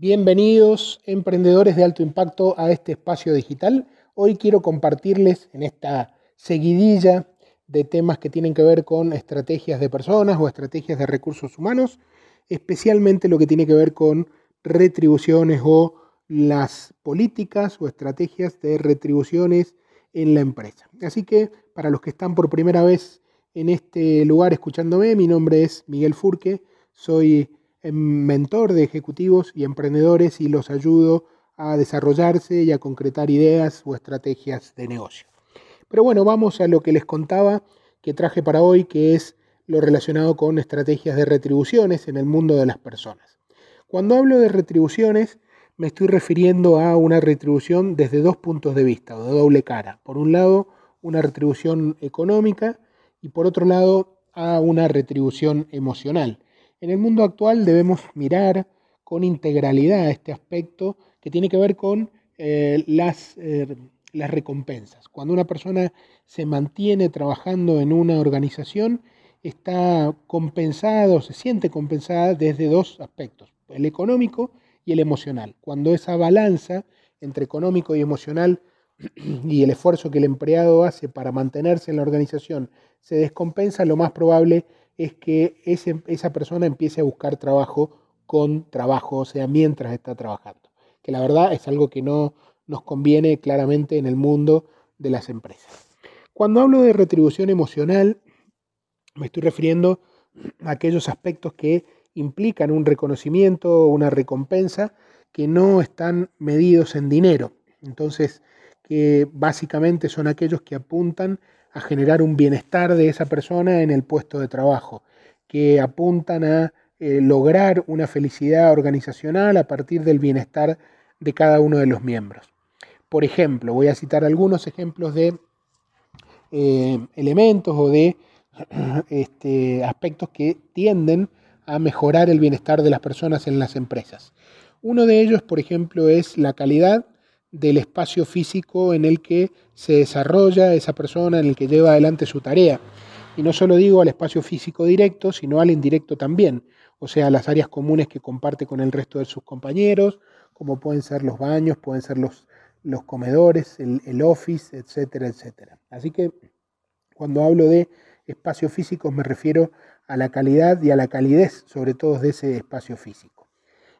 Bienvenidos, emprendedores de alto impacto, a este espacio digital. Hoy quiero compartirles en esta seguidilla de temas que tienen que ver con estrategias de personas o estrategias de recursos humanos, especialmente lo que tiene que ver con retribuciones o las políticas o estrategias de retribuciones en la empresa. Así que para los que están por primera vez en este lugar escuchándome, mi nombre es Miguel Furque, soy mentor de ejecutivos y emprendedores y los ayudo a desarrollarse y a concretar ideas o estrategias de negocio. Pero bueno, vamos a lo que les contaba que traje para hoy, que es lo relacionado con estrategias de retribuciones en el mundo de las personas. Cuando hablo de retribuciones, me estoy refiriendo a una retribución desde dos puntos de vista, o de doble cara. Por un lado, una retribución económica y por otro lado, a una retribución emocional. En el mundo actual debemos mirar con integralidad este aspecto que tiene que ver con eh, las, eh, las recompensas. Cuando una persona se mantiene trabajando en una organización, está compensado, se siente compensada desde dos aspectos, el económico y el emocional. Cuando esa balanza entre económico y emocional y el esfuerzo que el empleado hace para mantenerse en la organización se descompensa, lo más probable es que esa persona empiece a buscar trabajo con trabajo, o sea, mientras está trabajando. Que la verdad es algo que no nos conviene claramente en el mundo de las empresas. Cuando hablo de retribución emocional, me estoy refiriendo a aquellos aspectos que implican un reconocimiento, una recompensa, que no están medidos en dinero. Entonces, que básicamente son aquellos que apuntan a generar un bienestar de esa persona en el puesto de trabajo, que apuntan a eh, lograr una felicidad organizacional a partir del bienestar de cada uno de los miembros. Por ejemplo, voy a citar algunos ejemplos de eh, elementos o de este, aspectos que tienden a mejorar el bienestar de las personas en las empresas. Uno de ellos, por ejemplo, es la calidad del espacio físico en el que se desarrolla esa persona, en el que lleva adelante su tarea. Y no solo digo al espacio físico directo, sino al indirecto también, o sea, las áreas comunes que comparte con el resto de sus compañeros, como pueden ser los baños, pueden ser los, los comedores, el, office, etcétera, etcétera. Así que cuando hablo de espacios físicos me refiero a la calidad y a la calidez, sobre todo de ese espacio físico.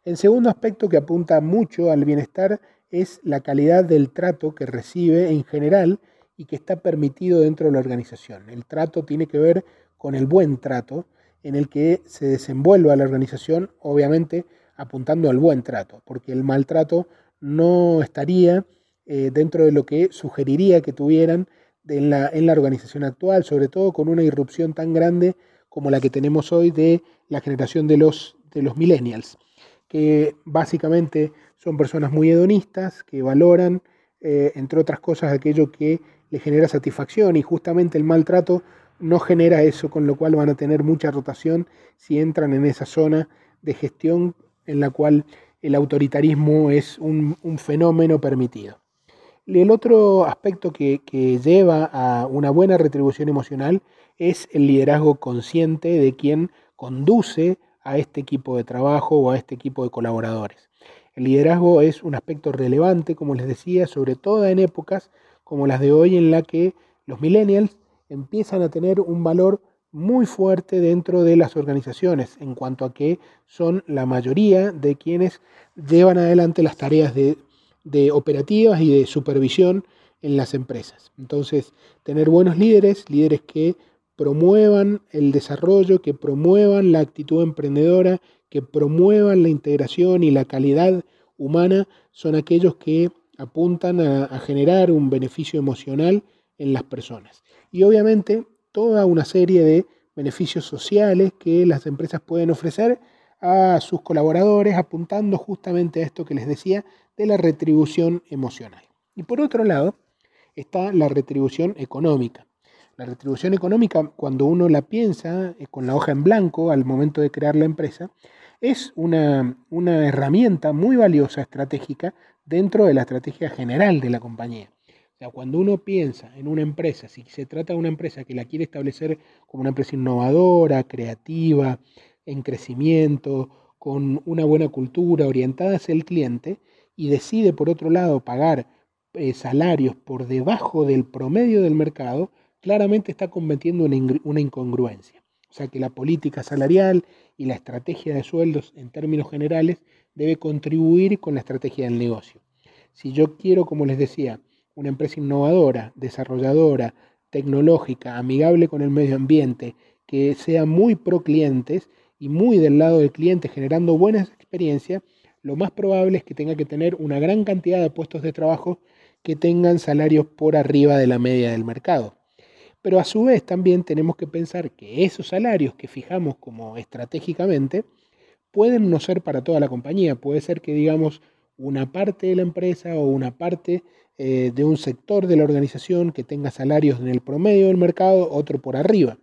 El segundo aspecto que apunta mucho al bienestar es la calidad del trato que recibe en general y que está permitido dentro de la organización. El trato tiene que ver con el buen trato en el que se desenvuelva la organización, obviamente apuntando al buen trato, porque el maltrato no estaría eh, dentro de lo que sugeriría que tuvieran en la, en la organización actual, sobre todo con una irrupción tan grande como la que tenemos hoy de la generación de los, de los millennials, que básicamente son personas muy hedonistas que valoran, eh, entre otras cosas, aquello que le genera satisfacción y justamente el maltrato no genera eso, con lo cual van a tener mucha rotación si entran en esa zona de gestión en la cual el autoritarismo es un, fenómeno permitido. El otro aspecto que, que, lleva a una buena retribución emocional es el liderazgo consciente de quien conduce a este equipo de trabajo o a este equipo de colaboradores. El liderazgo es un aspecto relevante, como les decía, sobre todo en épocas como las de hoy en la que los millennials empiezan a tener un valor muy fuerte dentro de las organizaciones en cuanto a que son la mayoría de quienes llevan adelante las tareas de, de operativas y de supervisión en las empresas. Entonces, tener buenos líderes, líderes que promuevan el desarrollo, que promuevan la actitud emprendedora, que promuevan la integración y la calidad humana, son aquellos que apuntan a, generar un beneficio emocional en las personas. Y obviamente toda una serie de beneficios sociales que las empresas pueden ofrecer a sus colaboradores, apuntando justamente a esto que les decía, de la retribución emocional. Y por otro lado está la retribución económica. La retribución económica, cuando uno la piensa eh, con la hoja en blanco al momento de crear la empresa, es una, una herramienta muy valiosa, estratégica, dentro de la estrategia general de la compañía. O sea, cuando uno piensa en una empresa, si se trata de una empresa que la quiere establecer como una empresa innovadora, creativa, en crecimiento, con una buena cultura, orientada hacia el cliente, y decide por otro lado pagar eh, salarios por debajo del promedio del mercado, claramente está cometiendo una, una incongruencia. O sea que la política salarial y la estrategia de sueldos en términos generales debe contribuir con la estrategia del negocio. Si yo quiero, como les decía, una empresa innovadora, desarrolladora, tecnológica, amigable con el medio ambiente, que sea muy pro clientes y muy del lado del cliente generando buenas experiencias, lo más probable es que tenga que tener una gran cantidad de puestos de trabajo que tengan salarios por arriba de la media del mercado. Pero a su vez también tenemos que pensar que esos salarios que fijamos como estratégicamente pueden no ser para toda la compañía. Puede ser que digamos una parte de la empresa o una parte eh, de un sector de la organización que tenga salarios en el promedio del mercado, otro por arriba.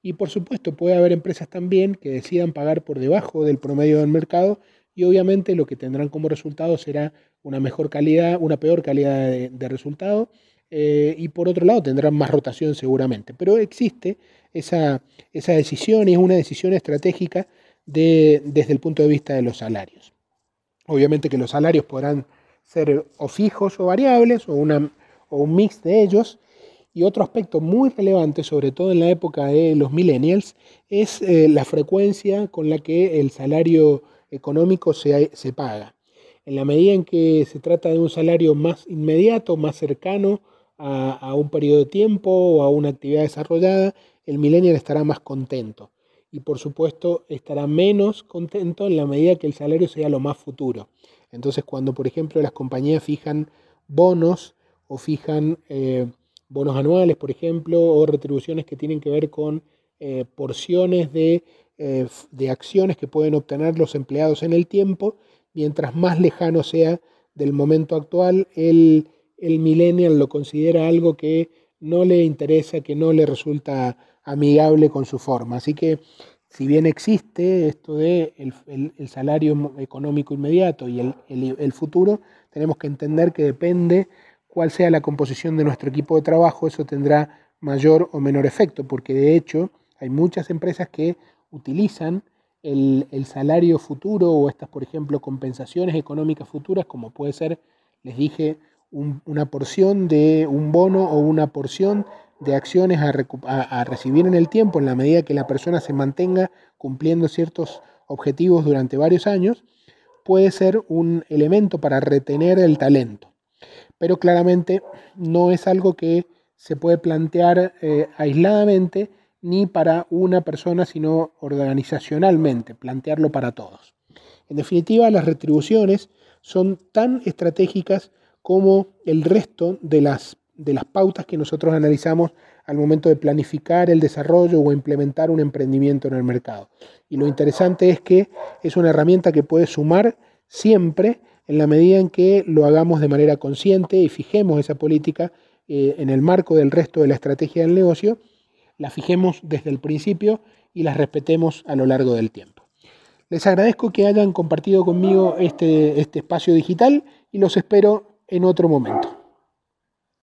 Y por supuesto puede haber empresas también que decidan pagar por debajo del promedio del mercado y obviamente lo que tendrán como resultado será una mejor calidad, una peor calidad de resultado eh, y por otro lado tendrán más rotación seguramente. Pero existe esa, esa decisión y es una decisión estratégica desde el punto de vista de los salarios. Obviamente que los salarios podrán ser o fijos o variables o, una, o un mix de ellos. Y otro aspecto muy relevante, sobre todo en la época de los millennials, es eh, la frecuencia con la que el salario económico se, se paga. En la medida en que se trata de un salario más inmediato, más cercano a, un periodo de tiempo o a una actividad desarrollada, el millennial estará más contento. Y por supuesto estará menos contento en la medida que el salario sea lo más futuro. Entonces cuando por ejemplo las compañías fijan bonos o fijan eh, bonos anuales, por ejemplo, o retribuciones que tienen que ver con eh, porciones de, eh, de acciones que pueden obtener los empleados en el tiempo, mientras más lejano sea del momento actual el, el millennial lo considera algo que no le interesa, que no le resulta amigable con su forma. Así que si bien existe esto de el, salario económico inmediato y el, futuro, tenemos que entender que depende cuál sea la composición de nuestro equipo de trabajo, eso tendrá mayor o menor efecto, porque de hecho hay muchas empresas que utilizan el, el salario futuro o estas, por ejemplo, compensaciones económicas futuras, como puede ser, les dije, una porción de un bono o una porción de acciones a, recibir en el tiempo en la medida que la persona se mantenga cumpliendo ciertos objetivos durante varios años, puede ser un elemento para retener el talento. Pero claramente no es algo que se puede plantear eh, aisladamente ni para una persona, sino organizacionalmente, plantearlo para todos. En definitiva, las retribuciones son tan estratégicas como el resto de las, de las pautas que nosotros analizamos al momento de planificar el desarrollo o implementar un emprendimiento en el mercado. Y lo interesante es que es una herramienta que puede sumar siempre en la medida en que lo hagamos de manera consciente y fijemos esa política eh, en el marco del resto de la estrategia del negocio, la fijemos desde el principio y la respetemos a lo largo del tiempo. Les agradezco que hayan compartido conmigo este, este espacio digital y los espero en otro momento.